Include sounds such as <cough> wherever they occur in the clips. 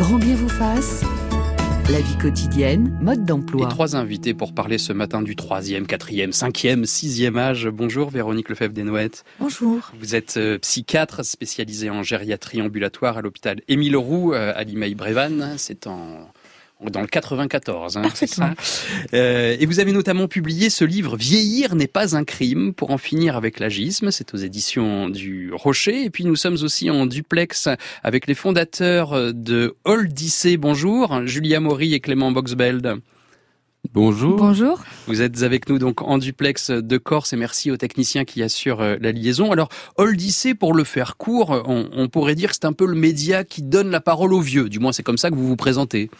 Grand bien vous fasse. La vie quotidienne, mode d'emploi. Et trois invités pour parler ce matin du troisième, quatrième, cinquième, sixième âge. Bonjour Véronique Lefebvre-Desnouettes. Bonjour. Vous êtes euh, psychiatre spécialisée en gériatrie ambulatoire à l'hôpital Émile Roux euh, à Limeil-Brévannes. C'est en dans le 94. Hein, Parfaitement. Euh, et vous avez notamment publié ce livre Vieillir n'est pas un crime pour en finir avec l'agisme. C'est aux éditions du Rocher. Et puis nous sommes aussi en duplex avec les fondateurs de Odyssey. Bonjour, Julia Maury et Clément Boxbeld. Bonjour. Bonjour. Vous êtes avec nous donc en duplex de Corse et merci aux techniciens qui assurent euh, la liaison. Alors, Odyssey, pour le faire court, on, on pourrait dire que c'est un peu le média qui donne la parole aux vieux. Du moins, c'est comme ça que vous vous présentez.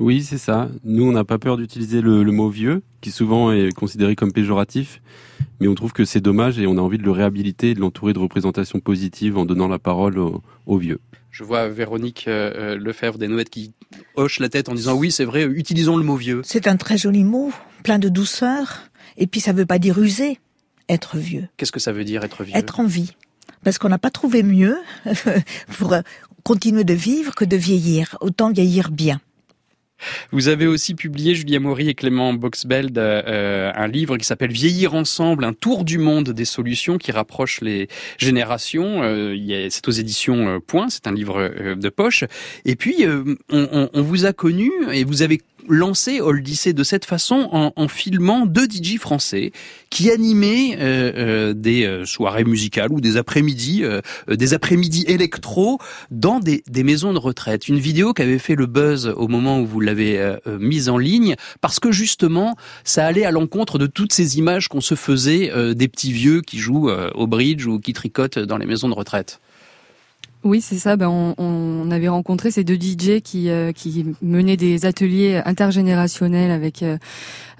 Oui, c'est ça. Nous, on n'a pas peur d'utiliser le, le, mot vieux, qui souvent est considéré comme péjoratif, mais on trouve que c'est dommage et on a envie de le réhabiliter et de l'entourer de représentations positives en donnant la parole aux, aux vieux. Je vois Véronique euh, Lefebvre des Noëttes qui hoche la tête en disant oui, c'est vrai, utilisons le mot vieux. C'est un très joli mot, plein de douceur, et puis ça ne veut pas dire user, être vieux. Qu'est-ce que ça veut dire être vieux? Être en vie. Parce qu'on n'a pas trouvé mieux <laughs> pour continuer de vivre que de vieillir. Autant vieillir bien. Vous avez aussi publié, Julia Maury et Clément Boxbeld, euh, un livre qui s'appelle Vieillir ensemble, un tour du monde des solutions qui rapproche les générations. Euh, c'est aux éditions euh, Point, c'est un livre euh, de poche. Et puis, euh, on, on, on, vous a connu et vous avez lancé Odyssey de cette façon en, en filmant deux DJ français qui animaient euh, euh, des euh, soirées musicales ou des après-midi, euh, des après-midi électro dans des, des, maisons de retraite. Une vidéo qui avait fait le buzz au moment où vous l'avez euh, mise en ligne parce que justement ça allait à l'encontre de toutes ces images qu'on se faisait euh, des petits vieux qui jouent au bridge ou qui tricotent dans les maisons de retraite. Oui, c'est ça. Ben, on, on, avait rencontré ces deux DJ qui, euh, qui menaient des ateliers intergénérationnels avec euh,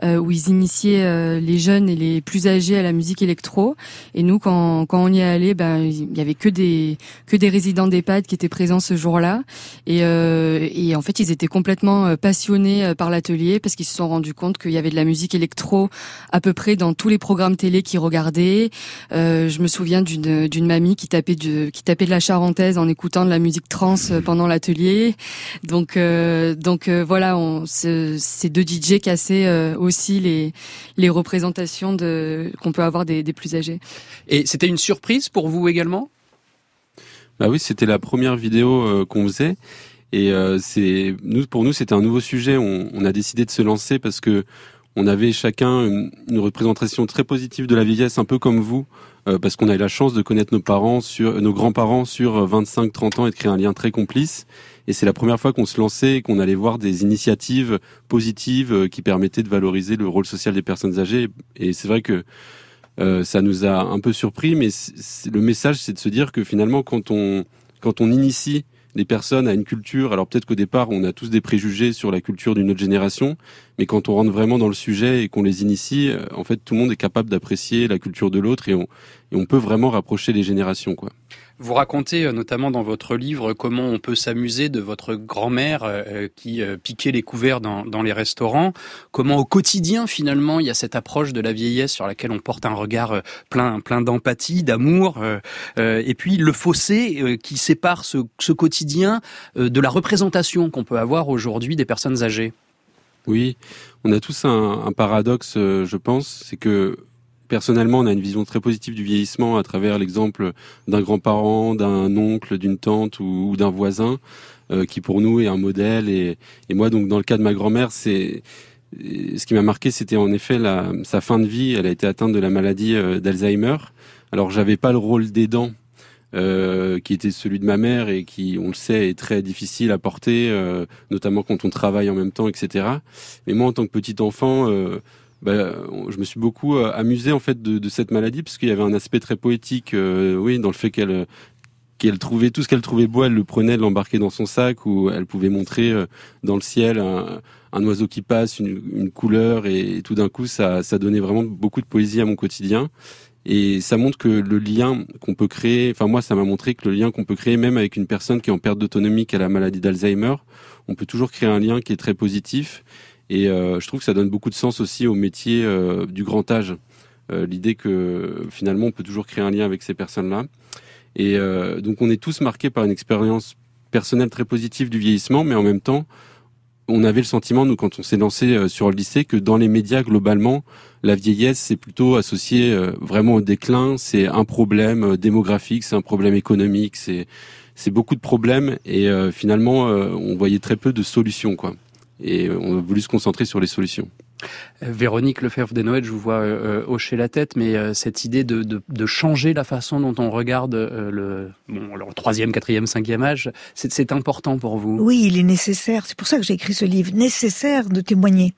euh, où ils initiaient euh, les jeunes et les plus âgés à la musique électro. Et nous, quand, quand on y est allé, ben il y avait que des que des résidents d'EHPAD qui étaient présents ce jour-là. Et, euh, et en fait, ils étaient complètement passionnés par l'atelier parce qu'ils se sont rendus compte qu'il y avait de la musique électro à peu près dans tous les programmes télé qu'ils regardaient. je me souviens d'une d'une mamie qui tapait de qui tapait de la charentaise en écoutant de la musique trans pendant l'atelier. Donc, euh, donc euh, voilà, on, ces deux DJ cassaient euh, aussi les, les représentations de, qu'on peut avoir des, des plus âgés. Et c'était une surprise pour vous également? Bah oui, c'était la première vidéo euh, qu'on faisait. Et euh, c'est nous, pour nous, c'était un nouveau sujet. On, on, a décidé de se lancer parce que on avait chacun une, une représentation très positive de la vieillesse, un peu comme vous, euh, parce qu'on a eu la chance de connaître nos parents sur nos grands-parents sur 25-30 ans et de créer un lien très complice. Et c'est la première fois qu'on se lançait et qu'on allait voir des initiatives positives euh, qui permettaient de valoriser le rôle social des personnes âgées. Et c'est vrai que euh, ça nous a un peu surpris, mais le message, c'est de se dire que finalement, quand on quand on initie des personnes à une culture. Alors peut-être qu'au départ, on a tous des préjugés sur la culture d'une autre génération, mais quand on rentre vraiment dans le sujet et qu'on les initie, en fait, tout le monde est capable d'apprécier la culture de l'autre et on, et on peut vraiment rapprocher les générations, quoi. Vous racontez notamment dans votre livre comment on peut s'amuser de votre grand-mère euh, qui euh, piquait les couverts dans, les restaurants, comment au quotidien finalement il y a cette approche de la vieillesse sur laquelle on porte un regard euh, plein, plein d'empathie, d'amour, et puis le fossé qui sépare ce, quotidien de la représentation qu'on peut avoir aujourd'hui des personnes âgées? Oui, on a tous un paradoxe, je pense, c'est que personnellement, on a une vision très positive du vieillissement à travers l'exemple d'un grand-parent, d'un oncle, d'une tante ou, d'un voisin, euh, qui pour nous est un modèle. Et, et, moi, donc, dans le cas de ma grand-mère, c'est ce qui m'a marqué, c'était en effet la, sa fin de vie. Elle a été atteinte de la maladie euh, d'Alzheimer. Alors, j'avais pas le rôle d'aidant. Euh, qui était celui de ma mère et qui, on le sait, est très difficile à porter, euh, notamment quand on travaille en même temps, etc. Mais moi, en tant que petit enfant, bah, je me suis beaucoup euh, amusé en fait de, de cette maladie parce qu'il y avait un aspect très poétique, euh, oui, dans le fait qu'elle qu'elle trouvait tout ce qu'elle trouvait beau, elle le prenait, l'embarquait dans son sac, ou elle pouvait montrer euh, dans le ciel un, un oiseau qui passe, une, une couleur, et, et tout d'un coup, ça, ça donnait vraiment beaucoup de poésie à mon quotidien. Et ça montre que le lien qu'on peut créer, enfin moi ça m'a montré que le lien qu'on peut créer même avec une personne qui est en perte d'autonomie, qui a la maladie d'Alzheimer, on peut toujours créer un lien qui est très positif et euh, je trouve que ça donne beaucoup de sens aussi au métier euh, du grand âge. Euh, L'idée que finalement on peut toujours créer un lien avec ces personnes-là. Et donc on est tous marqués par une expérience personnel très positif du vieillissement, mais en même temps, on avait le sentiment, nous, quand on s'est lancé sur le lycée, que dans les médias, globalement, la vieillesse, c'est plutôt associé vraiment au déclin, c'est un problème démographique, c'est un problème économique, c'est c'est beaucoup de problèmes et finalement, on voyait très peu de solutions, quoi. Et on a voulu se concentrer sur les solutions. Euh, Véronique Lefebvre Noël, je vous vois euh, euh, hocher la tête, mais cette idée de, de, de, changer la façon dont on regarde le, bon, le troisième, quatrième, cinquième âge, c'est important pour vous? Oui, il est nécessaire. C'est pour ça que j'ai écrit ce livre. Nécessaire de témoigner.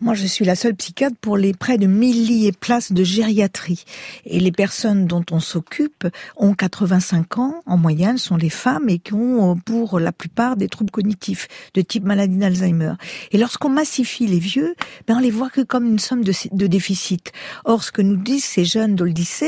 Moi, je suis la seule psychiatre pour les près de 1000 lits et places de gériatrie. Et les personnes dont on s'occupe ont 85 ans en moyenne, sont les femmes et qui ont pour la plupart des troubles cognitifs de type maladie d'Alzheimer. Et lorsqu'on massifie les vieux, ben on les voit que comme une somme de, de déficit. Or, ce que nous disent ces jeunes de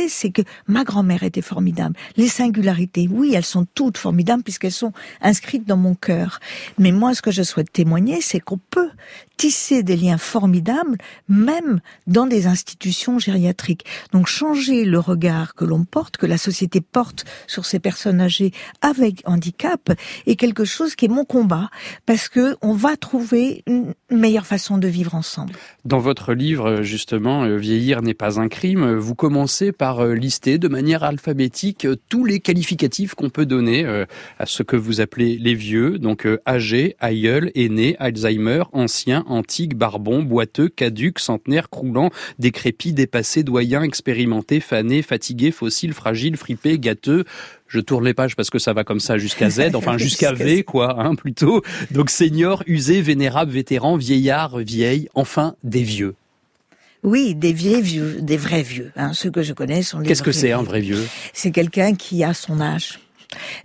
c'est que ma grand-mère était formidable. Les singularités, oui, elles sont toutes formidables puisqu'elles sont inscrites dans mon cœur. Mais moi, ce que je souhaite témoigner, c'est qu'on peut tisser des liens formidables, même dans des institutions gériatriques. Donc changer le regard que l'on porte, que la société porte sur ces personnes âgées avec handicap, est quelque chose qui est mon combat, parce que on va trouver une meilleure façon de vivre ensemble. Dans votre livre, justement, euh, Vieillir n'est pas un crime, vous commencez par euh, lister de manière alphabétique euh, tous les qualificatifs qu'on peut donner à ce que vous appelez les vieux, donc âgés, aïeul, aîné, Alzheimer, ancien, antique, barbon, boiteux, caduc, centenaire, croulant, décrépit, dépassé, doyen, expérimenté, fané, fatigué, fossile, fragile, fripé, gâteux, je tourne les pages parce que ça va comme ça jusqu'à Z, <laughs> enfin jusqu'à V quoi, hein, plutôt. Donc senior, usé, vénérable, vétéran, vieillard, vieille, enfin des vieux. Oui, des vieux vieux, des vrais vieux. Hein. Ceux que je connais sont les. Qu'est-ce que c'est un vrai vieux? C'est quelqu'un qui a son âge,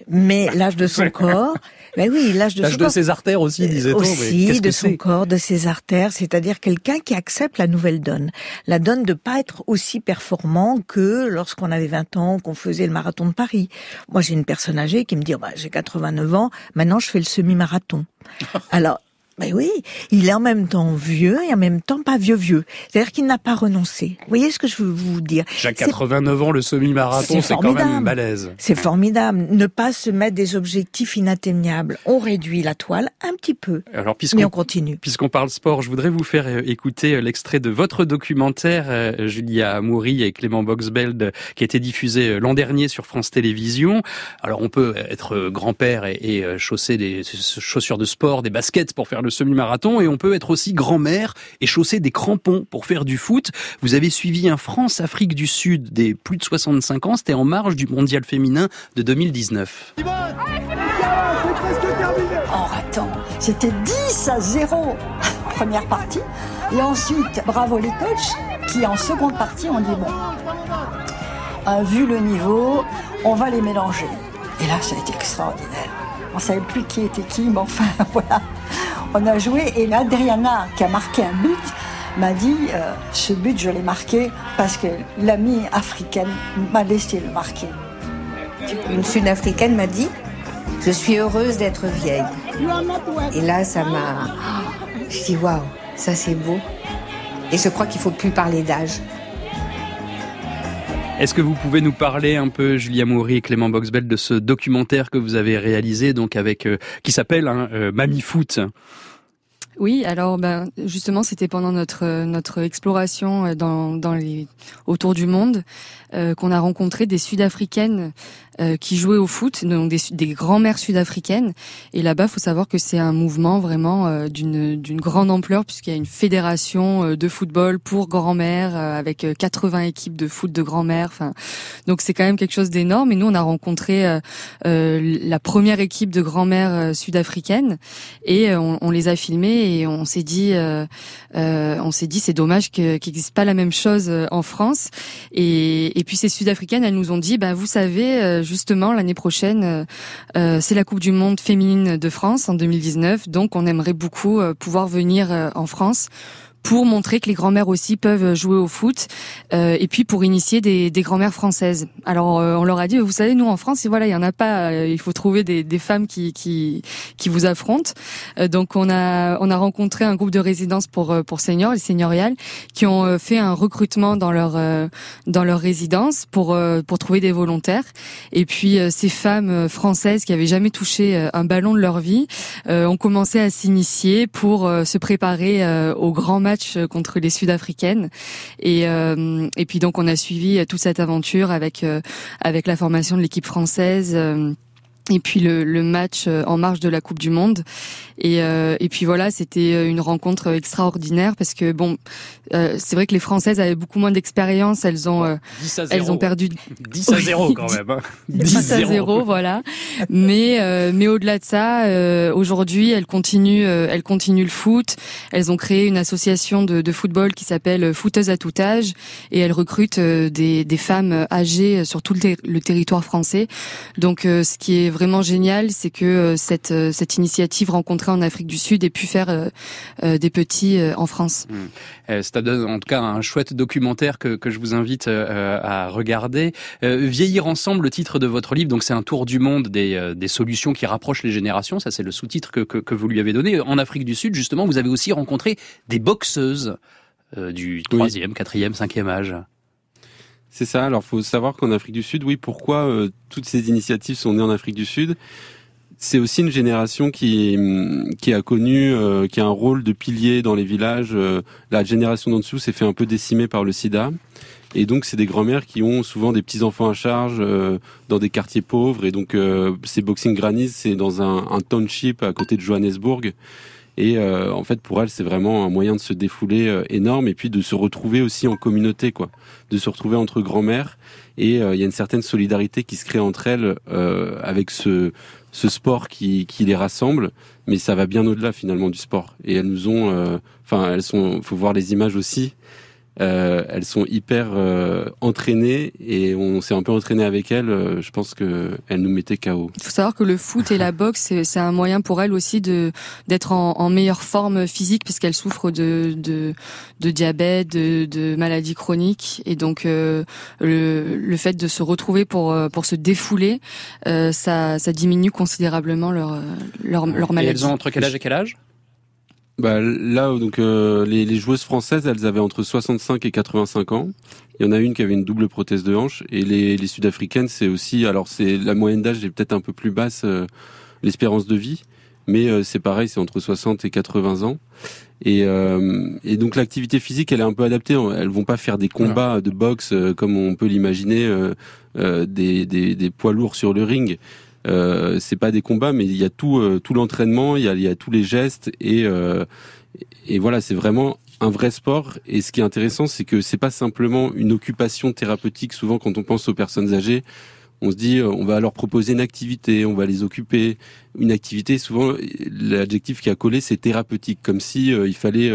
mais l'âge de son <laughs> corps ben oui, l'âge de, de ses artères aussi, disait-on. Aussi, de son corps, de ses artères, c'est-à-dire quelqu'un qui accepte la nouvelle donne. La donne de pas être aussi performant que lorsqu'on avait 20 ans, qu'on faisait le marathon de Paris. Moi, j'ai une personne âgée qui me dit, oh, bah, j'ai 89 ans, maintenant je fais le semi-marathon. <laughs> Alors, mais oui, il est en même temps vieux et en même temps pas vieux vieux. C'est-à-dire qu'il n'a pas renoncé. Vous voyez ce que je veux vous dire? J'ai 89 ans, le semi-marathon, c'est quand même balèze. C'est formidable. Ne pas se mettre des objectifs inatteignables. On réduit la toile un petit peu, Alors, mais on continue. Puisqu'on parle sport, je voudrais vous faire euh, écouter euh, l'extrait de votre documentaire, euh, Julia Moury et Clément Boxbeld, qui a été diffusé l'an dernier sur France Télévisions. Alors on peut être grand-père et, et chausser des chaussures de sport, des baskets pour faire le semi-marathon et on peut être aussi grand-mère et chausser des crampons pour faire du foot. Vous avez suivi un France-Afrique du Sud des plus de 65 ans, c'était en marge du mondial féminin de 2019. En ratant, c'était 10 à 0 première partie et ensuite bravo les coachs qui en seconde partie ont dit bon, vu le niveau, on va les mélanger. Et là, ça a été extraordinaire. On savait plus qui était qui, mais enfin <laughs> voilà on a joué et l'Adriana qui a marqué un but m'a dit euh, ce but je l'ai marqué parce que l'amie africaine m'a laissé le marquer. Une sud-africaine m'a dit je suis heureuse d'être vieille. Et là ça m'a <gasps> je dis waouh, ça c'est beau. Et je crois qu'il faut plus parler d'âge. Est-ce que vous pouvez nous parler un peu, Julia Moury et Clément Boxbel, de ce documentaire que vous avez réalisé, donc avec euh, qui s'appelle hein, euh, Foot? Oui, alors ben justement c'était pendant notre notre exploration euh, dans dans les autour du monde euh, qu'on a rencontré des Sud-Africaines euh, qui jouaient au foot, donc des, des grands-mères sud-africaines. Et là-bas, faut savoir que c'est un mouvement vraiment euh, d'une d'une grande ampleur puisqu'il y a une fédération de football pour grand-mères avec 80 équipes de foot de grand-mères. Enfin, donc c'est quand même quelque chose d'énorme. Et nous, on a rencontré la première équipe de grand-mères sud-africaines et on, on, les a filmées et on s'est dit, on s'est dit, c'est dommage qu'il n'existe pas la même chose en France. Et, et et puis ces Sud-Africaines, elles nous ont dit, bah vous savez, euh, justement l'année prochaine, euh, euh, c'est la Coupe du Monde féminine de France en 2019, donc on aimerait beaucoup pouvoir venir en France pour montrer que les grand-mères aussi peuvent jouer au foot, euh, et puis pour initier des, des grand-mères françaises. Alors euh, on leur a dit, vous savez, nous en France, voilà, il y en a pas, euh, il faut trouver des, des femmes qui, qui qui vous affrontent. donc on a on a rencontré un groupe de résidence pour pour seniors, les seigneuriales, qui ont fait un recrutement dans leur dans leur résidence pour pour trouver des volontaires. Et puis ces femmes françaises qui avaient jamais touché un ballon de leur vie ont commencé à s'initier pour se préparer au grand match contre les Sud-Africaines. Et et puis donc on a suivi toute cette aventure avec avec la formation de l'équipe française et puis le, le, match euh, en marge de la Coupe du Monde. Et, euh, et puis voilà, c'était euh, une rencontre extraordinaire parce que bon, euh, c'est vrai que les Françaises avaient beaucoup moins d'expérience. Elles ont, elles ont perdu 10 à 0 quand même. 10 hein. <laughs> à 0, voilà. Mais mais au-delà de ça, aujourd'hui, elles continuent, elles continuent le foot. Elles ont créé une association de, de football qui s'appelle Footeuses à tout âge et elles recrutent des, des femmes âgées sur tout le, le territoire français. Donc ce qui est vraiment génial, c'est que euh, cette, euh, cette initiative en Afrique du Sud ait pu faire euh, des petits en France. Mmh. Ça donne en tout cas un chouette documentaire que, que je vous invite à regarder. Vieillir ensemble, le titre de votre livre, donc c'est un tour du monde des, des solutions qui rapprochent les générations. Ça, c'est le sous-titre que, que, que, vous lui avez donné. En Afrique du Sud, justement, vous avez aussi rencontré des boxeuses du troisième, quatrième, cinquième âge. C'est ça. Alors, faut savoir qu'en Afrique du Sud, oui, pourquoi euh, toutes ces initiatives sont nées en Afrique du Sud? C'est aussi une génération qui qui a connu, euh, qui a un rôle de pilier dans les villages. Euh, la génération d'en dessous s'est fait un peu décimer par le SIDA. Et donc, c'est des grands-mères qui ont souvent des petits-enfants à charge dans des quartiers pauvres. Et donc, ces Boxing Grannies, c'est dans un, un, township à côté de Johannesburg. Et en fait, pour elles, c'est vraiment un moyen de se défouler énorme et puis de se retrouver aussi en communauté, quoi de se retrouver entre grand-mères et euh, il y a une certaine solidarité qui se crée entre elles euh, avec ce, ce sport qui, les rassemble, mais ça va bien au-delà finalement du sport. Et elles nous ont, euh, enfin elles sont, faut voir les images aussi. Euh, elles sont hyper euh, entraînées et on s'est un peu entraîné avec elles. Euh, je pense que elles nous mettaient KO. Il faut savoir que le foot et la <laughs> boxe, c'est un moyen pour elles aussi de d'être en, en, meilleure forme physique puisqu'elles souffrent de, de, de diabète, de, de, maladies chroniques et donc le, le fait de se retrouver pour pour se défouler, ça ça diminue considérablement leur leur, leur maladie. Et elles ont entre quel âge et quel âge? Bah, là, donc euh, les, les, joueuses françaises, elles avaient entre 65 et 85 ans. Il y en a une qui avait une double prothèse de hanche, et les, les sud-africaines, c'est aussi, alors c'est la moyenne d'âge est peut-être un peu plus basse, euh, l'espérance de vie, mais euh, c'est pareil, c'est entre 60 et 80 ans. Et, et donc l'activité physique, elle est un peu adaptée. Elles vont pas faire des combats de boxe comme on peut l'imaginer, des, des, des poids lourds sur le ring. Euh, c'est pas des combats, mais il y a tout, euh, tout l'entraînement, il y a, y a tous les gestes et euh, et voilà, c'est vraiment un vrai sport. Et ce qui est intéressant, c'est que c'est pas simplement une occupation thérapeutique. Souvent, quand on pense aux personnes âgées, on se dit, on va leur proposer une activité, on va les occuper. Une activité, souvent, l'adjectif qui a collé, c'est thérapeutique, comme si il fallait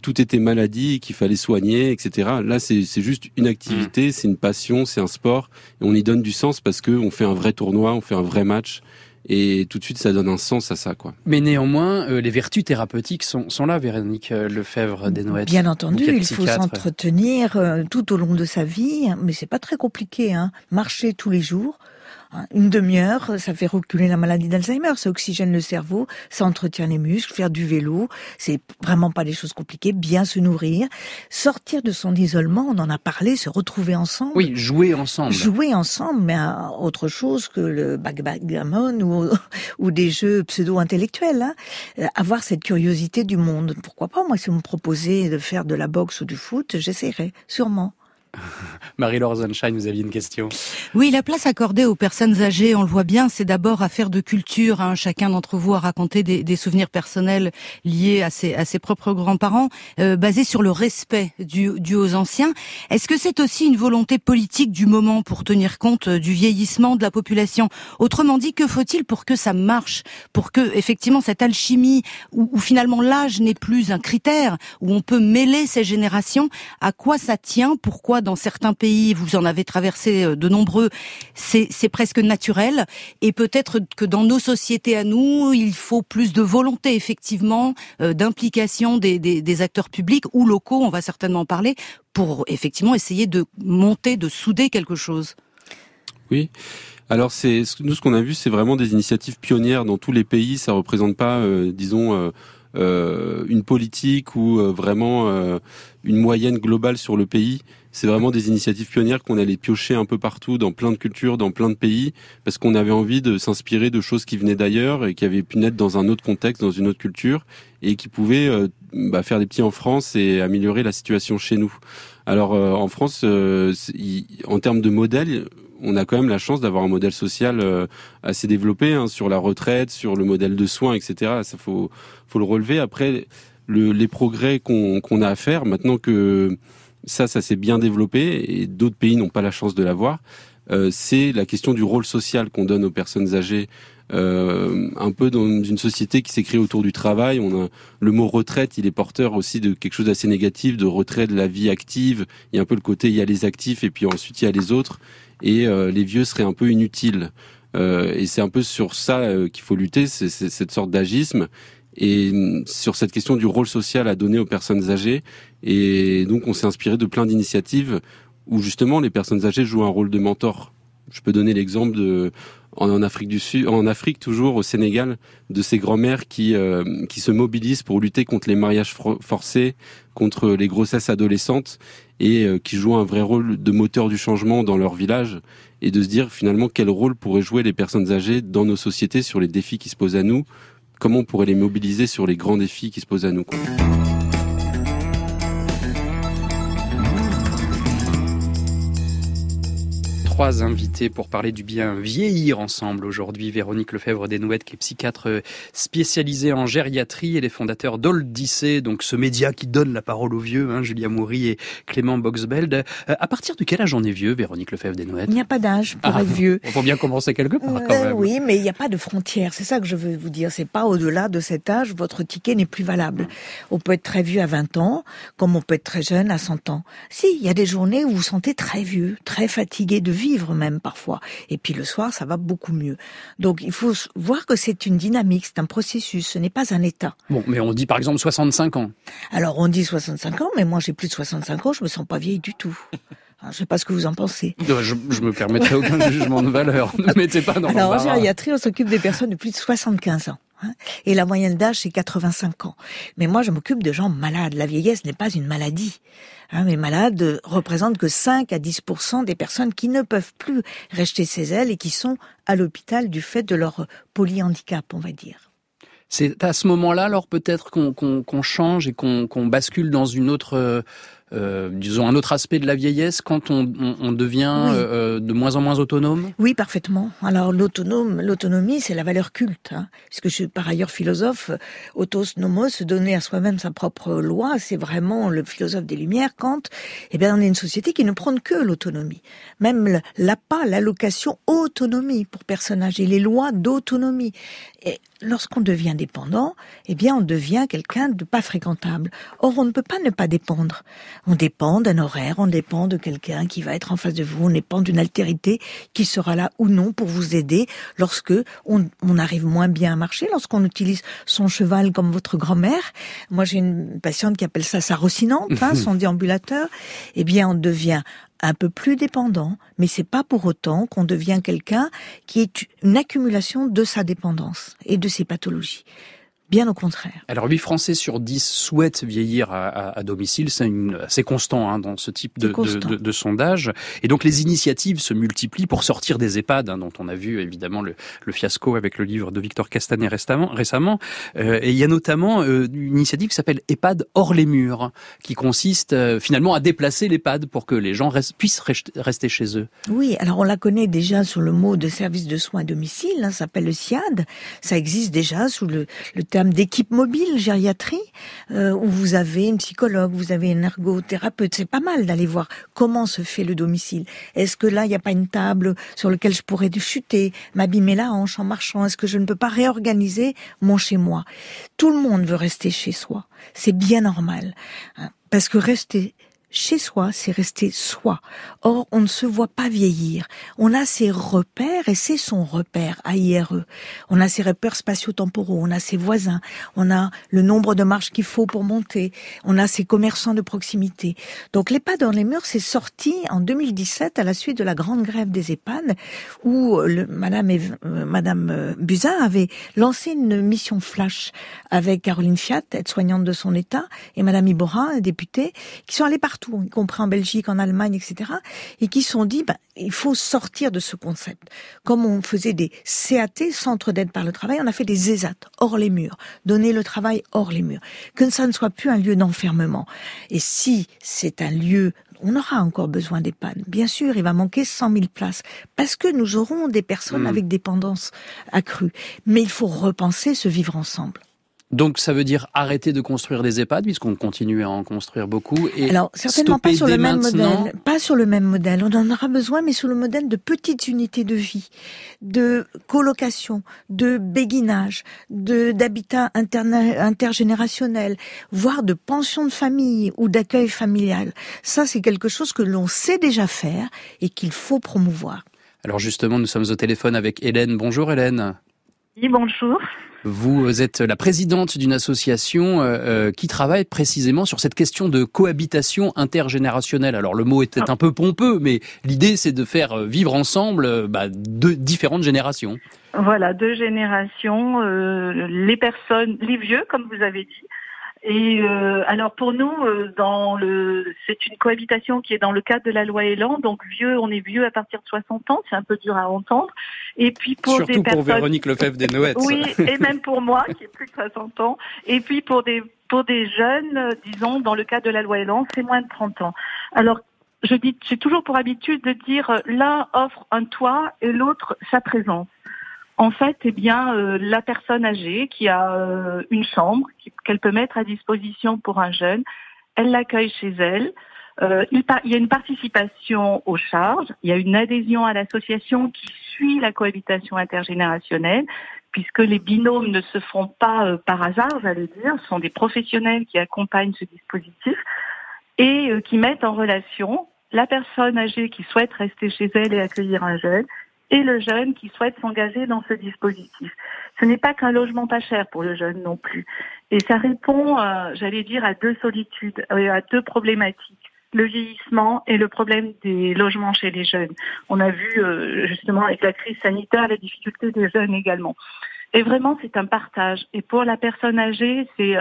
tout était maladie, qu'il fallait soigner, etc. Là, c'est juste une activité, mmh. c'est une passion, c'est un sport, et on y donne du sens parce que on fait un vrai tournoi, on fait un vrai match. Et tout de suite, ça donne un sens à ça, quoi. Mais néanmoins, euh, les vertus thérapeutiques sont, sont là, Véronique euh, Lefebvre des Noëttes. Bien entendu, il faut s'entretenir euh, tout au long de sa vie, mais c'est pas très compliqué. Hein. Marcher tous les jours, une demi-heure, ça fait reculer la maladie d'Alzheimer, ça oxygène le cerveau, ça entretient les muscles, faire du vélo, c'est vraiment pas des choses compliquées, bien se nourrir, sortir de son isolement, on en a parlé, se retrouver ensemble. Oui, jouer ensemble. Jouer ensemble, mais autre chose que le backgammon ou, <laughs> ou des jeux pseudo-intellectuels. Hein. Euh, avoir cette curiosité du monde. Pourquoi pas, moi, si vous me proposez de faire de la boxe ou du foot, j'essaierai, sûrement. <laughs> Marie-Laure Sunshine, vous aviez une question. Oui, la place accordée aux personnes âgées, on le voit bien, c'est d'abord affaire de culture. Hein. Chacun d'entre vous a raconté des, des, souvenirs personnels liés à ses, à ses propres grands-parents, euh, basés sur le respect dû, dû aux anciens. Est-ce que c'est aussi une volonté politique du moment pour tenir compte euh, du vieillissement de la population? Autrement dit, que faut-il pour que ça marche? Pour que, effectivement, cette alchimie, où, où finalement l'âge n'est plus un critère, où on peut mêler ces générations, à quoi ça tient? Pourquoi dans certains pays, vous en avez traversé euh, de nombreux, c'est presque naturel. Et peut-être que dans nos sociétés à nous, il faut plus de volonté, effectivement, euh, d'implication des, acteurs publics ou locaux, on va certainement parler, pour effectivement essayer de monter, de souder quelque chose. Oui. Alors nous ce qu'on a vu, c'est vraiment des initiatives pionnières dans tous les pays. Ça représente pas, euh, disons, une politique ou vraiment une moyenne globale sur le pays. C'est vraiment des initiatives pionnières qu'on allait piocher un peu partout, dans plein de cultures, dans plein de pays, parce qu'on avait envie de s'inspirer de choses qui venaient d'ailleurs et qui avaient pu naître dans un autre contexte, dans une autre culture, et qui pouvaient bah, faire des petits en France et améliorer la situation chez nous. Alors en France, en termes de modèles, on a quand même la chance d'avoir un modèle social euh, assez développé hein, sur la retraite, sur le modèle de soins, etc. Ça faut faut le relever. Après, les progrès qu'on a à faire maintenant que ça, ça s'est bien développé et d'autres pays n'ont pas la chance de l'avoir. Euh, c'est la question du rôle social qu'on donne aux personnes âgées. Euh, un peu dans une société qui s'est créée autour du travail. On a le mot retraite, il est porteur aussi de quelque chose d'assez négatif, de retrait de la vie active. Il y a un peu le côté il y a les actifs et puis ensuite il y a les autres et euh, les vieux seraient un peu inutiles. Euh, et c'est un peu sur ça euh, qu'il faut lutter, c'est cette sorte d'agisme et sur cette question du rôle social à donner aux personnes âgées. Et donc on s'est inspiré de plein d'initiatives où justement les personnes âgées jouent un rôle de mentor. Je peux donner l'exemple de en Afrique du Sud, en Afrique toujours au Sénégal, de ces grands-mères qui qui se mobilisent pour lutter contre les mariages forcés, contre les grossesses adolescentes et euh, qui jouent un vrai rôle de moteur du changement dans leur village et de se dire finalement quel rôle pourraient jouer les personnes âgées dans nos sociétés sur les défis qui se posent à nous, comment on pourrait les mobiliser sur les grands défis qui se posent à nous. Trois invités pour parler du bien vieillir ensemble aujourd'hui. Véronique Lefebvre Desnouettes, qui est psychiatre euh, spécialisée en gériatrie et les fondateurs d'Oldissé, donc ce média qui donne la parole aux vieux, hein, Julia Moury et Clément Boxbeld. Euh, à partir de quel âge on est vieux, Véronique Lefebvre Desnouettes Il n'y a pas d'âge pour ah, être vieux. Il faut bien commencer quelque part quand euh, même. Oui, mais il n'y a pas de frontière. C'est ça que je veux vous dire. C'est pas au-delà de cet âge, votre ticket n'est plus valable. On peut être très vieux à 20 ans, comme on peut être très jeune à 100 ans. Si, il y a des journées où vous vous sentez très vieux, très fatigué de vivre même parfois. Et puis le soir, ça va beaucoup mieux. Donc il faut voir que c'est une dynamique, c'est un processus, ce n'est pas un état. Bon, mais on dit par exemple 65 ans. Alors on dit 65 ans, mais moi j'ai plus de 65 ans, je me sens pas vieille du tout. Je ne sais pas ce que vous en pensez. <laughs> Je, je me permettrai aucun jugement de valeur. <laughs> Ne mettez pas dans Alors, en gériatrie, on s'occupe des personnes de plus de 75 ans. Hein. et la moyenne d'âge, c'est 85 ans. Mais moi, je m'occupe de gens malades. La vieillesse n'est pas une maladie. Hein, les malades représentent que 5 à 10 des personnes qui ne peuvent plus rester chez elles et qui sont à l'hôpital du fait de leur polyhandicap, on va dire. C'est à ce moment-là, alors peut-être qu'on change et qu'on bascule dans une autre euh, disons, un autre aspect de la vieillesse quand on, on, devient euh, de moins en moins autonome? Oui, parfaitement. Alors l'autonome, l'autonomie, c'est la valeur culte. Hein. Puisque je suis par ailleurs philosophe, autos nomos, donner à soi-même sa propre loi, c'est vraiment le philosophe des Lumières, Kant. Eh bien, on est une société qui ne prône que l'autonomie. Même l'APA, l'allocation autonomie pour personnes âgées, les lois d'autonomie. Et lorsqu'on devient dépendant, eh bien, on devient quelqu'un de pas fréquentable. Or, on ne peut pas ne pas dépendre. On dépend d'un horaire, on dépend de quelqu'un qui va être en face de vous, on dépend d'une altérité qui sera là ou non pour vous aider lorsque on, arrive moins bien à marcher, lorsqu'on utilise son cheval comme votre grand-mère. Moi, j'ai une patiente qui appelle ça sa rocinante, hein, <laughs> son déambulateur. Eh bien, on devient un peu plus dépendant, mais c'est pas pour autant qu'on devient quelqu'un qui est une accumulation de sa dépendance et de ses pathologies. Bien au contraire. Alors 8 Français sur 10 souhaitent vieillir à, à, à domicile, c'est assez constant hein, dans ce type de, de, de, sondage. Et donc les initiatives se multiplient pour sortir des EHPAD, hein, dont on a vu évidemment le, le, fiasco avec le livre de Victor Castanet récemment. récemment. Euh, et il y a notamment euh, une initiative qui s'appelle EHPAD hors les murs, qui consiste euh, finalement à déplacer l'EHPAD pour que les gens puissent rester chez eux. Oui, alors on la connaît déjà sous le mot de service de soins à domicile, hein, ça s'appelle le SIAD. Ça existe déjà sous le, le terme d'équipe mobile gériatrie euh, où vous avez une psychologue, vous avez un ergothérapeute. C'est pas mal d'aller voir comment se fait le domicile. Est-ce que là il n'y a pas une table sur laquelle je pourrais chuter, m'abîmer la hanche en marchant? Est-ce que je ne peux pas réorganiser mon chez moi? Tout le monde veut rester chez soi. C'est bien normal hein, parce que rester chez soi, c'est rester soi. Or, on ne se voit pas vieillir. On a ses repères et c'est son repère AIRE. On a ses repères spatio-temporaux, on a ses voisins, on a le nombre de marches qu'il faut pour monter, on a ses commerçants de proximité. Donc, les pas dans les murs, c'est sorti en 2017 à la suite de la grande grève des EHPAD où le, Madame, euh, Madame euh, Buzyn avait lancé une mission flash avec Caroline Fiat, aide-soignante de son État, et Madame Iborin, députée, qui sont allés partout, y compris en Belgique, en Allemagne, etc., et qui sont dit, ben, il faut sortir de ce concept. Comme on faisait des CAT, centres d'aide par le travail, on a fait des ESAT, hors les murs, donner le travail hors les murs. Que ça ne soit plus un lieu d'enfermement. Et si c'est un lieu on aura encore besoin d'EHPAD. Bien sûr, il va manquer 100 000 places parce que nous aurons des personnes mmh. avec dépendance accrue. Mais il faut repenser ce vivre ensemble. Donc ça veut dire arrêter de construire des EHPAD puisqu'on continue à en construire beaucoup et Alors certainement pas sur le même modèle, pas sur le même modèle. On en aura besoin mais sous le modèle de petites unités de vie, de colocation, de béguinage, de d'habitat intergénérationnel, voire de pension de famille ou d'accueil familial. Ça c'est quelque chose que l'on sait déjà faire et qu'il faut promouvoir. Alors justement, nous sommes au téléphone avec Hélène. Bonjour Hélène. Oui, bonjour. Vous êtes la présidente d'une association euh, euh, qui travaille précisément sur cette question de cohabitation intergénérationnelle. Alors le mot était ah. un peu pompeux, mais l'idée c'est de faire euh, vivre ensemble bah, deux différentes générations. Voilà, deux générations, les personnes, les vieux, comme vous avez dit, et euh, alors pour nous, euh, dans le, c'est une cohabitation qui est dans le cadre de la loi Elan. Donc vieux, on est vieux à partir de 60 ans, c'est un peu dur à entendre. Et puis pour surtout des pour Véronique Lefebvre des Noëttes. Oui, et même pour moi qui ai plus de 60 ans. Et puis pour des pour des jeunes, disons dans le cadre de la loi Elan, c'est moins de 30 ans. Alors je dis, j'ai toujours pour habitude de dire l'un offre un toit et l'autre sa présence en fait, eh bien, euh, la personne âgée qui a euh, une chambre qu'elle peut mettre à disposition pour un jeune, elle l'accueille chez elle. Euh, il, y a une participation aux charges, il y a une adhésion à l'association qui suit la cohabitation intergénérationnelle, puisque les binômes ne se font pas par hasard, j'allais dire, ce sont des professionnels qui accompagnent ce dispositif et qui mettent en relation la personne âgée qui souhaite rester chez elle et accueillir un jeune et le jeune qui souhaite s'engager dans ce dispositif. Ce n'est pas qu'un logement pas cher pour le jeune non plus. Et ça répond, euh, j'allais dire, à deux solitudes, euh, à deux problématiques le vieillissement et le problème des logements chez les jeunes. On a vu euh, justement avec la crise sanitaire la difficulté des jeunes également. Et vraiment, c'est un partage. Et pour la personne âgée, c'est,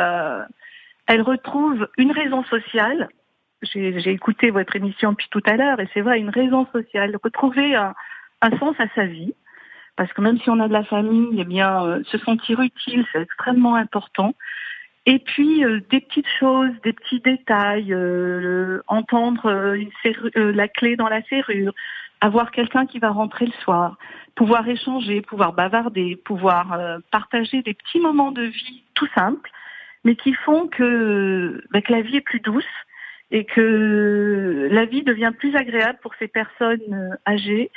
elle retrouve une raison sociale. J'ai écouté votre émission depuis tout à l'heure, et c'est vrai, une raison sociale. Retrouver un, un sens à sa vie. Parce que même si on a de la famille, eh bien, euh, se sentir utile, c'est extrêmement important. Et puis euh, des petites choses, des petits détails, euh, entendre une la clé dans la serrure, avoir quelqu'un qui va rentrer le soir, pouvoir échanger, pouvoir bavarder, pouvoir partager des petits moments de vie tout simples, mais qui font que, bah, que la vie est plus douce et que la vie devient plus agréable pour ces personnes âgées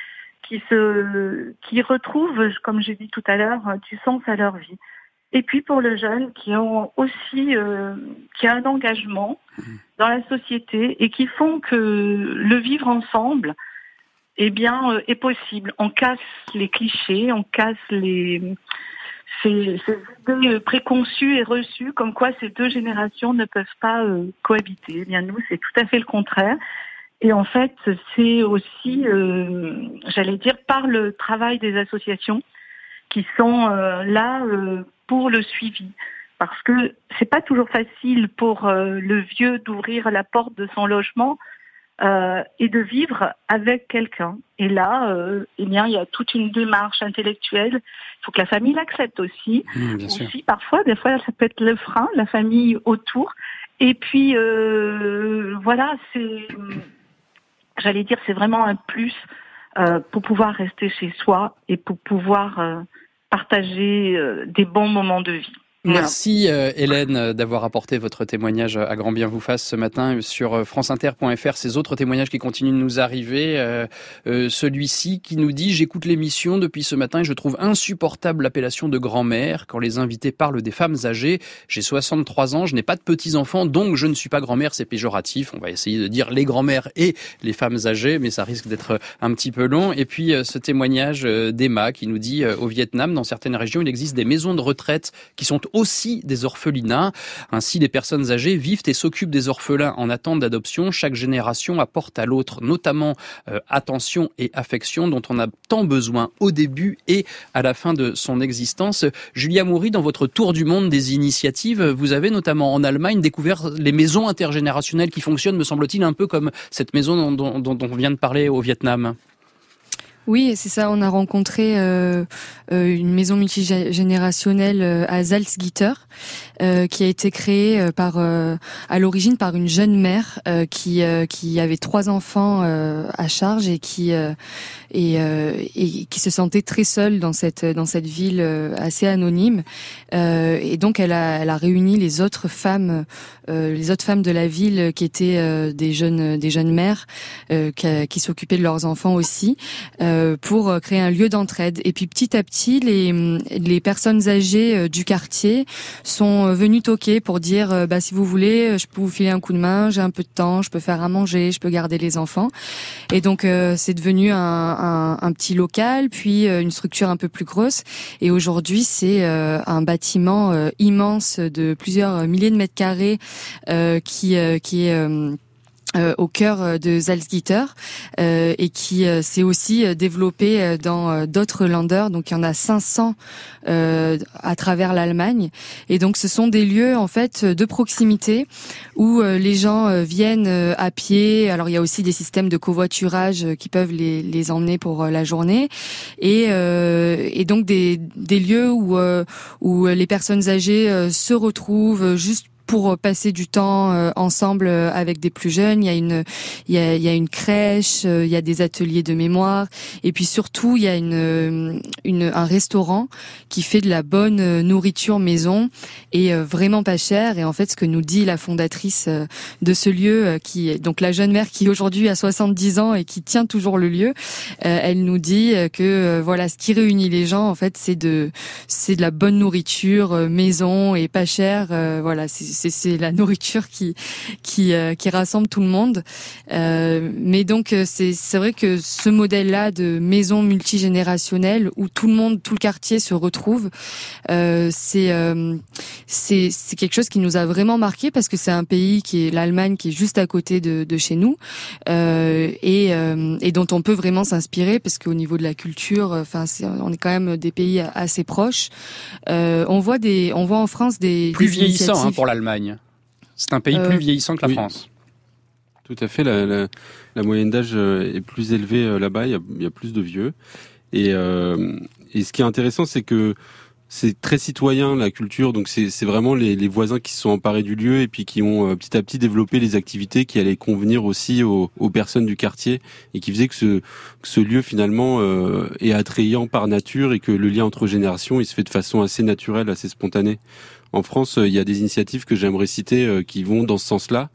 qui se, qui retrouvent, comme j'ai dit tout à l'heure, du sens à leur vie. Et puis pour le jeune qui ont aussi, euh, qui a un engagement dans la société et qui font que le vivre ensemble, eh bien, euh, est possible. On casse les clichés, on casse les ces, idées préconçues et reçues, comme quoi ces deux générations ne peuvent pas euh, cohabiter. Eh bien, nous, c'est tout à fait le contraire. Et en fait, c'est aussi, euh, j'allais dire, par le travail des associations qui sont euh, là euh, pour le suivi. Parce que c'est pas toujours facile pour le vieux d'ouvrir la porte de son logement et de vivre avec quelqu'un. Et là, eh bien, il y a toute une démarche intellectuelle. Il faut que la famille l'accepte aussi. Mmh, bien aussi, parfois, des fois, ça peut être le frein, la famille autour. Et puis, voilà, c'est j'allais dire, c'est vraiment un plus euh, pour pouvoir rester chez soi et pour pouvoir euh, partager euh, des bons moments de vie. Merci euh, Hélène euh, d'avoir apporté votre témoignage à grand bien vous fasse ce matin sur euh, franceinter.fr. Ces autres témoignages qui continuent de nous arriver. Celui-ci qui nous dit j'écoute l'émission depuis ce matin et je trouve insupportable l'appellation de grand-mère quand les invités parlent des femmes âgées. J'ai 63 ans, je n'ai pas de petits-enfants donc je ne suis pas grand-mère, c'est péjoratif. On va essayer de dire les grand-mères et les femmes âgées mais ça risque d'être un petit peu long. Et puis ce témoignage d'Emma qui nous dit au Vietnam, dans certaines régions, il existe des maisons de retraite qui sont aussi des orphelinats. Ainsi, les personnes âgées vivent et s'occupent des orphelins en attente d'adoption. Chaque génération apporte à l'autre notamment euh, attention et affection dont on a tant besoin au début et à la fin de son existence. Julia Moury, dans votre tour du monde des initiatives, vous avez notamment en Allemagne découvert les maisons intergénérationnelles qui fonctionnent, me semble-t-il, un peu comme cette maison dont, dont on vient de parler au Vietnam. Oui, c'est ça. On a rencontré euh, euh une maison multigénérationnelle euh, à Salzgitter, euh, qui a été créée par, à l'origine par une jeune mère qui qui avait trois enfants à charge et qui et, qui se sentait très seule dans cette dans cette ville assez anonyme. et donc, elle a réuni les autres femmes, les autres femmes de la ville qui étaient des jeunes des jeunes mères qui, s'occupaient de leurs enfants aussi. Euh, pour euh, créer un lieu d'entraide. Et puis petit à petit, les, les personnes âgées euh, du quartier sont venues toquer pour dire bah si vous voulez, je peux vous filer un coup de main, j'ai un peu de temps, je peux faire à manger, je peux garder les enfants. Et donc c'est devenu un, un, un, petit local, puis une structure un peu plus grosse. Et aujourd'hui, c'est un bâtiment immense de plusieurs milliers de mètres carrés qui qui est euh, au cœur euh, de Salzgitter euh, et qui s'est aussi développé dans d'autres landers. Donc il y en a 500 à travers l'Allemagne. Et donc ce sont des lieux en fait de proximité où les gens viennent à pied. Alors il y a aussi des systèmes de covoiturage qui peuvent les, les emmener pour la journée. Et, et donc des, des lieux où, où les personnes âgées se retrouvent juste pour passer du temps euh, ensemble euh, avec des plus jeunes. Il y a une, il y a, il y a une crèche, euh, il y a des ateliers de mémoire, et puis surtout il y a une, une un restaurant qui fait de la bonne nourriture maison et vraiment pas cher. Et en fait, ce que nous dit la fondatrice de ce lieu, qui est donc la jeune mère qui aujourd'hui a 70 ans et qui tient toujours le lieu, elle nous dit que voilà, ce qui réunit les gens, en fait, c'est de, c'est de la bonne nourriture maison et pas cher. Voilà, c'est c'est la nourriture qui qui euh, qui rassemble tout le monde. Euh, mais donc euh, c'est c'est vrai que ce modèle-là de maison multigénérationnelle où tout le monde, tout le quartier se retrouve, euh, c'est euh, c'est c'est quelque chose qui nous a vraiment marqué parce que c'est un pays qui est l'Allemagne qui est juste à côté de, de chez nous et et dont on peut vraiment s'inspirer parce qu'au niveau de la culture, enfin on est quand même des pays assez proches. on voit des on voit en France des plus vieillissants hein, pour l'Allemagne. C'est un pays plus euh, vieillissant que la France. Tout à fait. La, moyenne d'âge euh, est plus élevée euh, là-bas. Il, y a, plus de vieux. Et, ce qui est intéressant, c'est que c'est très citoyen la culture. Donc c'est vraiment les, voisins qui se sont emparés du lieu et puis qui ont petit à petit développé les activités qui allaient convenir aussi aux, personnes du quartier et qui faisaient que ce, ce lieu finalement est attrayant par nature et que le lien entre générations il se fait de façon assez naturelle, assez spontanée. En France, euh, il y a des initiatives que j'aimerais citer euh, qui vont dans ce sens-là.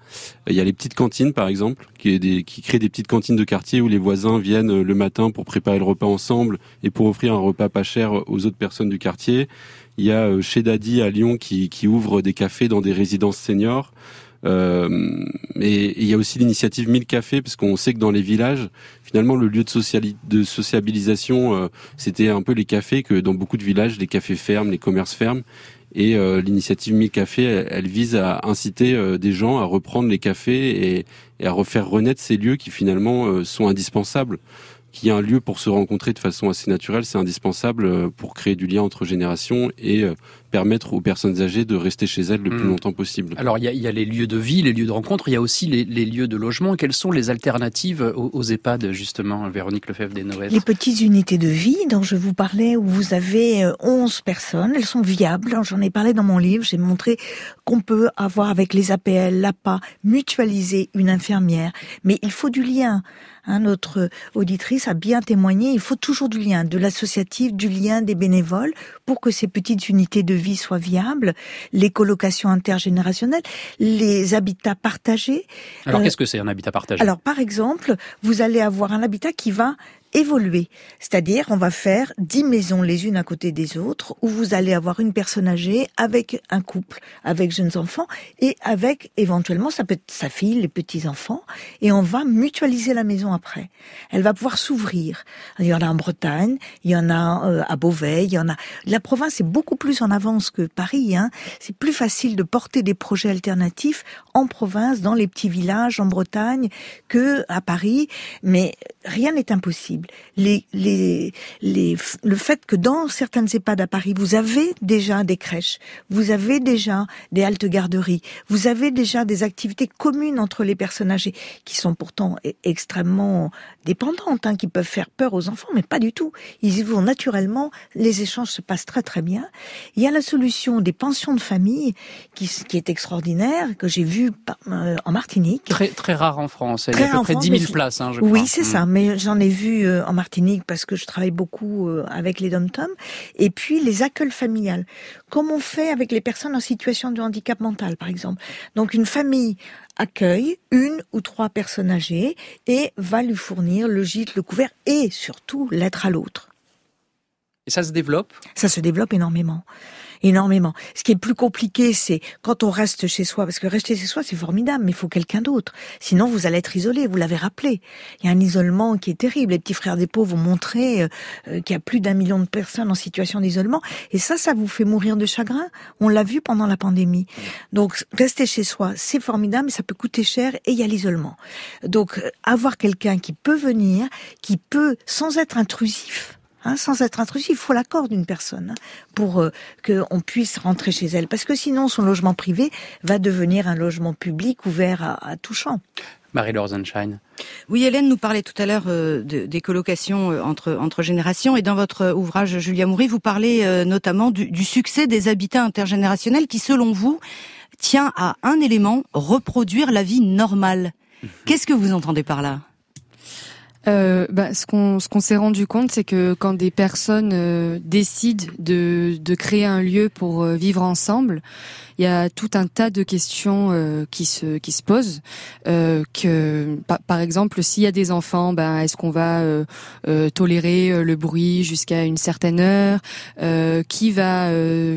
Il y a les petites cantines, par exemple, qui, des, qui créent des petites cantines de quartier où les voisins viennent euh, le matin pour préparer le repas ensemble et pour offrir un repas pas cher aux autres personnes du quartier. Il y a chez Daddy à Lyon qui, qui ouvre des cafés dans des résidences seniors. Euh, et il y a aussi l'initiative 1000 cafés, parce qu'on sait que dans les villages, finalement, le lieu de, sociabilisation, c'était un peu les cafés, que dans beaucoup de villages, les cafés ferment, les commerces ferment. Et euh, l'initiative 1000 cafés, elle, vise à inciter euh, des gens à reprendre les cafés et, et, à refaire renaître ces lieux qui finalement euh, sont indispensables. Qu'il y ait un lieu pour se rencontrer de façon assez naturelle, c'est indispensable pour créer du lien entre générations et permettre aux personnes âgées de rester chez elles le plus hmm. longtemps possible. Alors il y a, y a, les lieux de vie, les lieux de rencontre, il y a aussi les, les lieux de logement. Quelles sont les alternatives aux, aux EHPAD justement, Véronique Lefebvre des Noël Les petites unités de vie dont je vous parlais, où vous avez 11 euh, personnes, elles sont viables. J'en ai parlé dans mon livre, j'ai montré qu'on peut avoir avec les APL, l'APA, mutualiser une infirmière. Mais il faut du lien. Hein, notre auditrice a bien témoigné, il faut toujours du lien, de l'associatif, du lien des bénévoles, pour que ces petites unités de vie soit viable, les colocations intergénérationnelles, les habitats partagés. Alors qu'est-ce que c'est un habitat partagé? Alors par exemple, vous allez avoir un habitat qui va évoluer. C'est-à-dire, on va faire dix maisons les unes à côté des autres, où vous allez avoir une personne âgée avec un couple, avec jeunes enfants, et avec éventuellement, ça peut être sa fille, les petits-enfants, et on va mutualiser la maison après. Elle va pouvoir s'ouvrir. Il y en a en Bretagne, il y en a euh, à Beauvais, il y en a... La province est beaucoup plus en avance que Paris. Hein. C'est plus facile de porter des projets alternatifs en province, dans les petits villages, en Bretagne, que à Paris, mais rien n'est impossible les, les, les, le fait que dans certaines EHPAD à Paris, vous avez déjà des crèches, vous avez déjà des haltes garderies, vous avez déjà des activités communes entre les personnes âgées qui sont pourtant e-, extrêmement dépendantes, hein, qui peuvent faire peur aux enfants, mais pas du tout. Ils y vont naturellement, les échanges se passent très très bien. Il y a la solution des pensions de famille qui, qui est extraordinaire, que j'ai vu euh, en Martinique. Très, très rare en France, y a à peu près 10 000 places, hein, je. Oui, c'est ça, mm. mais j'en ai vu euh, en Martinique parce que je travaille beaucoup euh, avec les dom-toms, et puis les accueils familiales, comme on fait avec les personnes en situation de handicap mental, par exemple. Donc une famille accueille une ou trois personnes âgées et va lui fournir le gîte, le couvert et surtout l'être à l'autre. Et ça se développe? Ça se développe énormément énormément. Ce qui est plus compliqué, c'est quand on reste chez soi, parce que rester chez soi, c'est formidable, mais il faut quelqu'un d'autre. Sinon, vous allez être isolé, vous l'avez rappelé. Il y a un isolement qui est terrible. Les petits frères des pauvres vont montrer euh, euh, qu'il y a plus d'un million de personnes en situation d'isolement. Et ça, ça vous fait mourir de chagrin. On l'a vu pendant la pandémie. Donc, rester chez soi, c'est formidable, mais ça peut coûter cher et il y a l'isolement. Donc, euh, avoir quelqu'un qui peut venir, qui peut, sans être intrusif, Hein, sans être intrusif, il faut l'accord d'une personne hein, pour euh, qu'on puisse rentrer chez elle. Parce que sinon, son logement privé va devenir un logement public ouvert à, à tout champ. Marie-Laure Sunshine. Oui, Hélène nous parlait tout à l'heure euh, des colocations euh, entre, entre générations. Et dans votre ouvrage, Julia Moury, vous parlez euh, notamment du, du, succès des habitats intergénérationnels qui, selon vous, tient à un élément, reproduire la vie normale. Mhm. Qu'est-ce que vous entendez par là? Euh, bah, ce qu'on ce qu'on s'est rendu compte, c'est que quand des personnes euh, décident de de créer un lieu pour euh, vivre ensemble, il y a tout un tas de questions euh, qui se qui se posent. Euh, que par, exemple, s'il y a des enfants, ben est-ce qu'on va tolérer le bruit jusqu'à une certaine heure? Qui va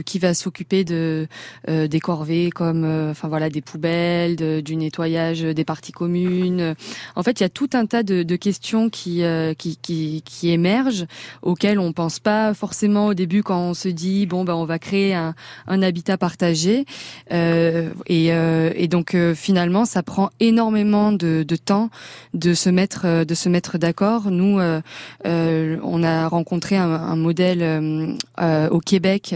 qui va s'occuper de des corvées comme enfin voilà des poubelles, du nettoyage des parties communes? En fait, il y a tout un tas de, de questions qui, qui qui qui émergent auxquelles on pense pas forcément au début quand on se dit bon ben on va créer un, un habitat partagé. Euh, et, euh, et, donc euh, finalement, ça prend énormément de, de, temps de se mettre de se mettre d'accord. Nous, on a rencontré un, un modèle au Québec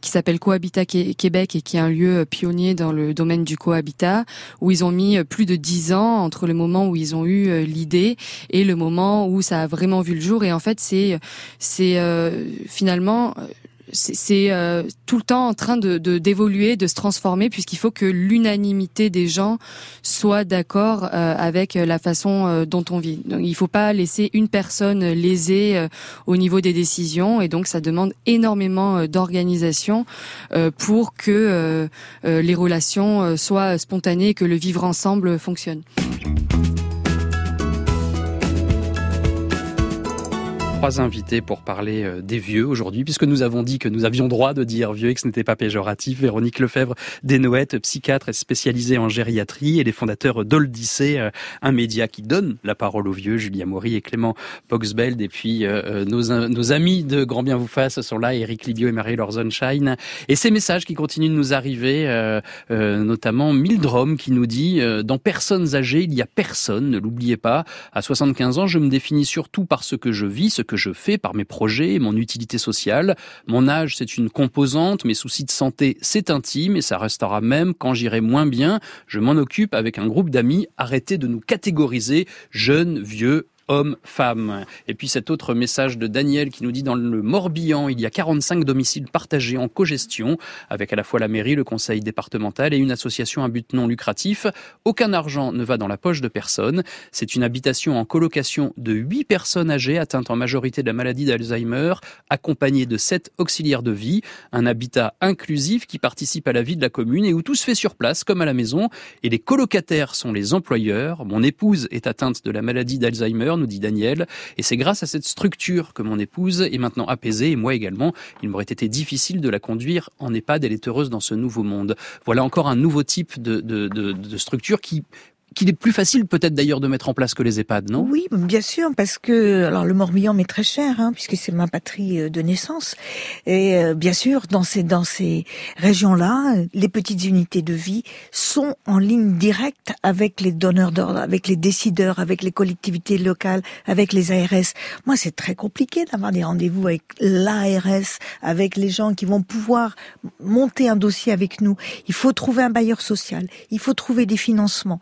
qui s'appelle Cohabitat Québec et qui est un lieu pionnier dans le domaine du cohabitat, où ils ont mis plus de dix ans entre le moment où ils ont eu l'idée et le moment où ça a vraiment vu le jour. Et en fait, c'est c'est finalement c'est euh, tout le temps en train de d'évoluer, de, se transformer, puisqu'il faut que l'unanimité des gens soit d'accord euh, avec la façon euh, dont on vit. Donc, il ne faut pas laisser une personne lésée au niveau des décisions, et donc ça demande énormément d'organisation pour que les relations soient spontanées et que le vivre ensemble fonctionne. Trois invités pour parler euh, des vieux aujourd'hui, puisque nous avons dit que nous avions droit de dire vieux et que ce n'était pas péjoratif. Véronique Lefebvre Desnoëttes, psychiatre spécialisée en gériatrie, et les fondateurs d'Oldissé, euh, un média qui donne la parole aux vieux, Julia Maury et Clément Boxbeld, et puis euh, nos, nos amis de Grand Bien vous fasse sont là, Eric Libio et Marie Lorzonshine, et ces messages qui continuent de nous arriver, notamment Mildrom qui nous dit dans personnes âgées, il y a personne, ne l'oubliez pas. À 75 ans, je me définis surtout par ce que je vis, ce que je fais, par mes projets, mon utilité sociale. Mon âge, c'est une composante, mes soucis de santé, c'est intime et ça restera même quand j'irai moins bien. Je m'en occupe avec un groupe d'amis. Arrêtez de nous catégoriser, jeunes, vieux, homme-femme. Et puis cet autre message de Daniel qui nous dit dans le Morbihan, il y a 45 domiciles partagés en cogestion avec à la fois la mairie, le conseil départemental et une association à but non lucratif. Aucun argent ne va dans la poche de personne. C'est une habitation en colocation de 8 personnes âgées atteintes en majorité de la maladie d'Alzheimer, accompagnées de 7 auxiliaires de vie. Un habitat inclusif qui participe à la vie de la commune et où tout se fait sur place comme à la maison. Et les colocataires sont les employeurs. Mon épouse est atteinte de la maladie d'Alzheimer nous dit Daniel. Et c'est grâce à cette structure que mon épouse est maintenant apaisée, et moi également. Il m'aurait été difficile de la conduire en EHPAD. Elle est heureuse dans ce nouveau monde. Voilà encore un nouveau type de, structure qui qu'il est plus facile peut-être d'ailleurs de mettre en place que les EHPAD, non? Oui, bien sûr, parce que alors le Morbihan m'est très cher, hein, puisque c'est ma patrie euh, de naissance. Et euh, bien sûr, dans ces dans ces régions-là, les petites unités de vie sont en ligne directe avec les donneurs d'ordre, avec les décideurs, avec les collectivités locales, avec les ARS. Moi, c'est très compliqué d'avoir des rendez-vous avec l'ARS, avec les gens qui vont pouvoir monter un dossier avec nous. Il faut trouver un bailleur social, il faut trouver des financements,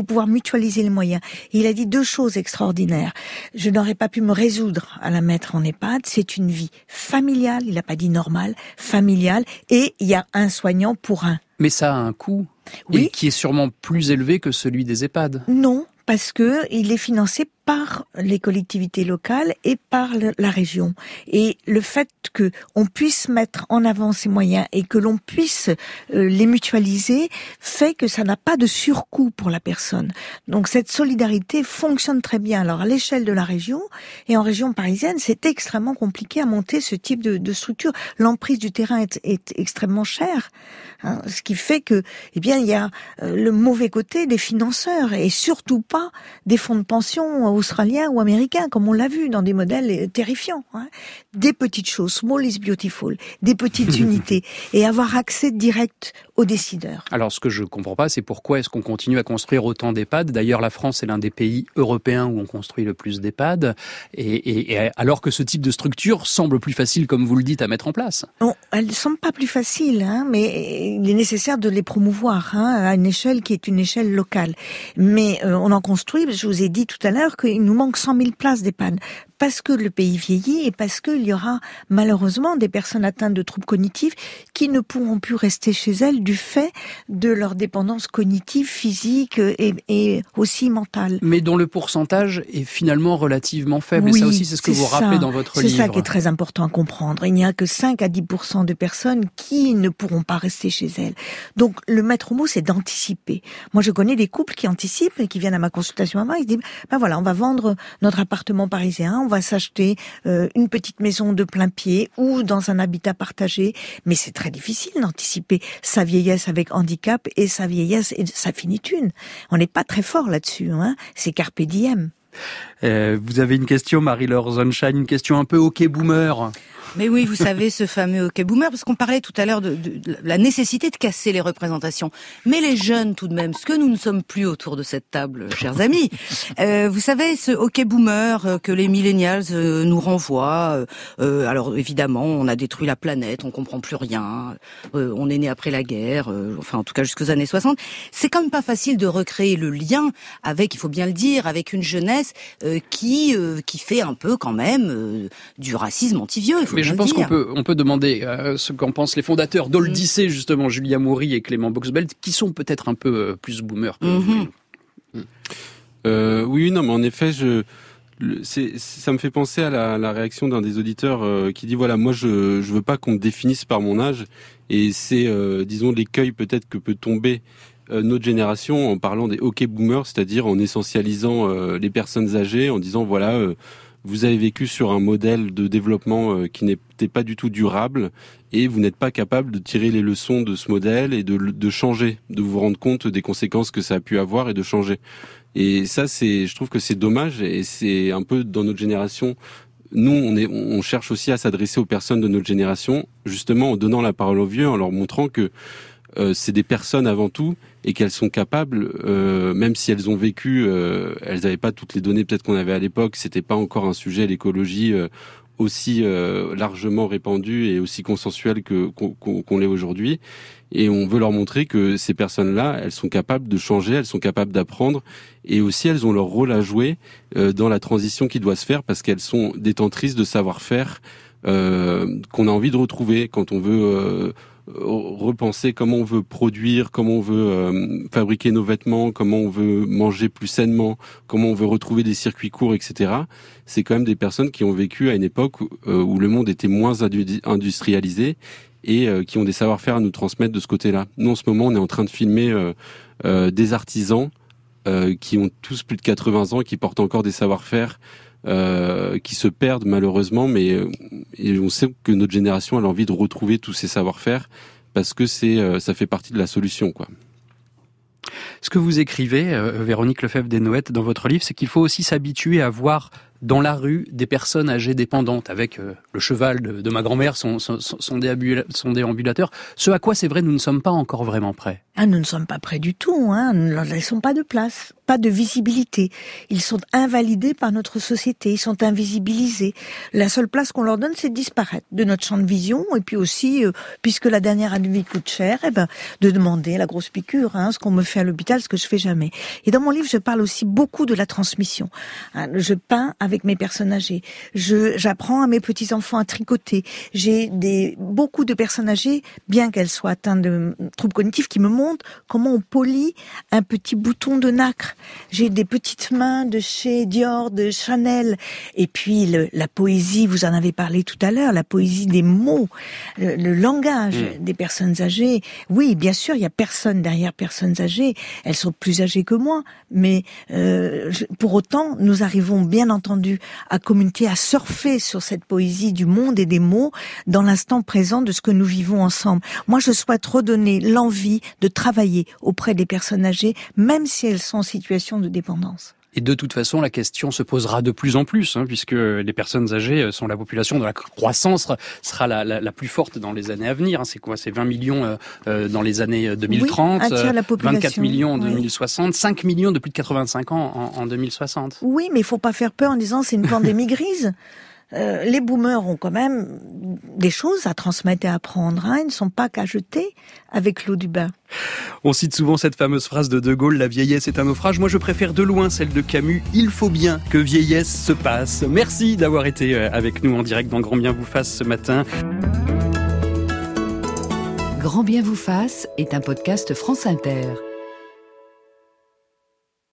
pouvoir mutualiser les moyens. il a dit deux choses extraordinaires. Je n'aurais pas pu me résoudre à la mettre en EHPAD. C'est une vie familiale. Il n'a pas dit normale, familiale. Et il y a un soignant pour un. Mais ça a un coût. Oui. qui est sûrement plus élevé que celui des EHPAD. Non, parce que il est financé par les collectivités locales et par la région. Et le fait que on puisse mettre en avant ces moyens et que l'on puisse euh, les mutualiser fait que ça n'a pas de surcoût pour la personne. Donc cette solidarité fonctionne très bien. Alors à l'échelle de la région et en région parisienne, c'est extrêmement compliqué à monter ce type de, structure. L'emprise du terrain est, est extrêmement chère, hein, ce qui fait que, eh bien, il y a euh, le mauvais côté des financeurs et surtout pas des fonds de pension australiens ou américains, comme on l'a vu dans des modèles terrifiants. Hein. Des petites choses, small is beautiful, des petites <laughs> unités, et avoir accès direct aux décideurs. Alors, ce que je comprends pas, c'est pourquoi est-ce qu'on continue à construire autant d'EHPAD? D'ailleurs, la France est l'un des pays européens où on construit le plus d'EHPAD, et, et, alors que ce type de structure semble plus facile, comme vous le dites, à mettre en place. Non, elles ne semblent pas plus faciles, hein, mais il est nécessaire de les promouvoir hein, à une échelle qui est une échelle locale. Mais euh, on en construit, je vous ai dit tout à l'heure qu'il nous manque 100 000 places d'EHPAD parce que le pays vieillit et parce qu'il y aura malheureusement des personnes atteintes de troubles cognitifs qui ne pourront plus rester chez elles du fait de leur dépendance cognitive, physique et, et aussi mentale. Mais dont le pourcentage est finalement relativement faible. Oui, et ça aussi, c'est ce que vous ça. rappelez dans votre livre. C'est ça qui est très important à comprendre. Il n'y a que 5 à 10 de personnes qui ne pourront pas rester chez elles. Donc le maître mot, c'est d'anticiper. Moi, je connais des couples qui anticipent et qui viennent à ma consultation maman, ils disent, ben voilà, on va vendre notre appartement parisien, on va s'acheter euh, une petite maison de plein pied ou dans un habitat partagé. Mais c'est très difficile d'anticiper sa vieillesse avec handicap et sa vieillesse et sa finitude. On n'est pas très fort là-dessus. Hein c'est carpe diem. Euh, vous avez une question, Marie-Laure Zonshine, une question un peu hockey boomer. Mais oui, vous savez, ce fameux hockey boomer, parce qu'on parlait tout à l'heure de, de, de, la nécessité de casser les représentations. Mais les jeunes, tout de même, ce que nous ne sommes plus autour de cette table, chers amis, euh, vous savez, ce hockey boomer euh, que les millennials euh, nous renvoient, euh, alors évidemment, on a détruit la planète, on comprend plus rien, on est né après la guerre, enfin en tout cas jusqu'aux années 60. C'est quand même pas facile de recréer le lien avec, il faut bien le dire, avec une jeunesse qui qui fait un peu quand même du racisme anti-vieux. Mais je pense qu'on peut, on peut demander euh, ce qu'en pensent les fondateurs d'Oldissé, mmh. justement, Julia Maury et Clément Boxbelt, qui sont peut-être un peu euh, plus boomers que mmh. mmh. euh, Oui, non, mais en effet, je, c'est, ça me fait penser à la, la réaction d'un des auditeurs euh, qui dit voilà, moi, je, je veux pas qu'on me définisse par mon âge, et c'est, euh, disons, l'écueil peut-être que peut tomber notre génération en parlant des hockey boomers, c'est-à-dire en essentialisant les personnes âgées, en disant voilà vous avez vécu sur un modèle de développement euh, qui n'était pas du tout durable et vous n'êtes pas capable de tirer les leçons de ce modèle et de, de, changer, de vous rendre compte des conséquences que ça a pu avoir et de changer. Et ça, c'est, je trouve que c'est dommage et c'est un peu dans notre génération. Nous, on, est, on cherche aussi à s'adresser aux personnes de notre génération, justement en donnant la parole aux vieux, en leur montrant que euh, c'est des personnes avant tout et qu'elles sont capables, euh, même si elles ont vécu, euh, elles n'avaient pas toutes les données peut-être qu'on avait à l'époque, c'était pas encore un sujet l'écologie aussi largement répandue et aussi consensuelle que qu'on l'est aujourd'hui. Et on veut leur montrer que ces personnes-là, elles sont capables de changer, elles sont capables d'apprendre, et aussi elles ont leur rôle à jouer dans la transition qui doit se faire parce qu'elles sont détentrices de savoir-faire qu'on a envie de retrouver quand on veut repenser comment on veut produire, comment on veut euh, fabriquer nos vêtements, comment on veut manger plus sainement, comment on veut retrouver des circuits courts, etc. C'est quand même des personnes qui ont vécu à une époque où, euh, le monde était moins industrialisé et euh, qui ont des savoir-faire à nous transmettre de ce côté-là. Nous, en ce moment, on est en train de filmer des artisans qui ont tous plus de 80 ans, qui portent encore des savoir-faire euh, qui se perdent malheureusement, mais euh, on sait que notre génération a envie de retrouver tous ces savoir-faire parce que c'est euh, ça fait partie de la solution, quoi. Ce que vous écrivez, Véronique Lefebvre des Noëttes, dans votre livre, c'est qu'il faut aussi s'habituer à voir dans la rue des personnes âgées dépendantes, avec le cheval de, ma grand-mère, son, son, son, déambulateur. Ce à quoi, c'est vrai, nous ne sommes pas encore vraiment prêts. Ah, nous ne sommes pas prêts du tout. Hein. Nous ne leur laissons pas de place pas de visibilité. Ils sont invalidés par notre société, ils sont invisibilisés. La seule place qu'on leur donne, c'est de disparaître de notre champ de vision, et puis aussi, euh, puisque la dernière année coûte cher, eh ben, de demander la grosse piqûre, hein, ce qu'on me fait à l'hôpital, ce que je fais jamais. Et dans mon livre, je parle aussi beaucoup de la transmission. Hein, je peins avec mes personnes âgées. J'apprends à mes petits enfants à tricoter. J'ai des beaucoup de personnes âgées, bien qu'elles soient atteintes de troubles cognitifs, qui me montrent comment on polie un petit bouton de nacre j'ai des petites mains de chez Dior, de Chanel. Et puis la poésie, vous en avez parlé tout à l'heure, la poésie des mots, le, langage mm. des personnes âgées. Oui, bien sûr, il y a personne derrière personnes âgées. Elles sont plus âgées que moi, mais euh, pour autant, nous arrivons bien entendu à communiquer, à surfer sur cette poésie du monde et des mots dans l'instant présent de ce que nous vivons ensemble. Moi, je souhaite redonner l'envie de travailler auprès des personnes âgées, même si elles sont en situation de dépendance. Et de toute façon, la question se posera de plus en plus, hein, puisque les personnes âgées sont la population dont la croissance sera la, la, la plus forte dans les années à venir. Hein. C'est quoi? C'est 20 millions euh, euh, dans les années 2030, oui, 24 millions en 2060, 5 millions de plus de 85 ans en, en 2060. Oui, mais il faut pas faire peur en disant c'est une pandémie grise. <laughs> Euh, les boomers ont quand même des choses à transmettre et à apprendre. Hein. Ils ne sont pas qu'à jeter avec l'eau du bain. On cite souvent cette fameuse phrase de De Gaulle, la vieillesse est un naufrage. Moi, je préfère de loin celle de Camus, il faut bien que vieillesse se passe. Merci d'avoir été euh, avec nous en direct dans Grand Bien vous fasse ce matin. Grand Bien vous fasse est un podcast France Inter.